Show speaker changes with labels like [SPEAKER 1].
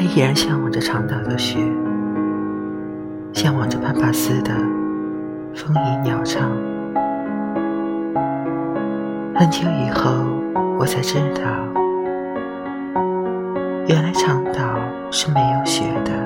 [SPEAKER 1] 依然向往着长岛的雪，向往着潘帕斯的风吟鸟唱。很久以后，我才知道，原来长岛是没有雪的。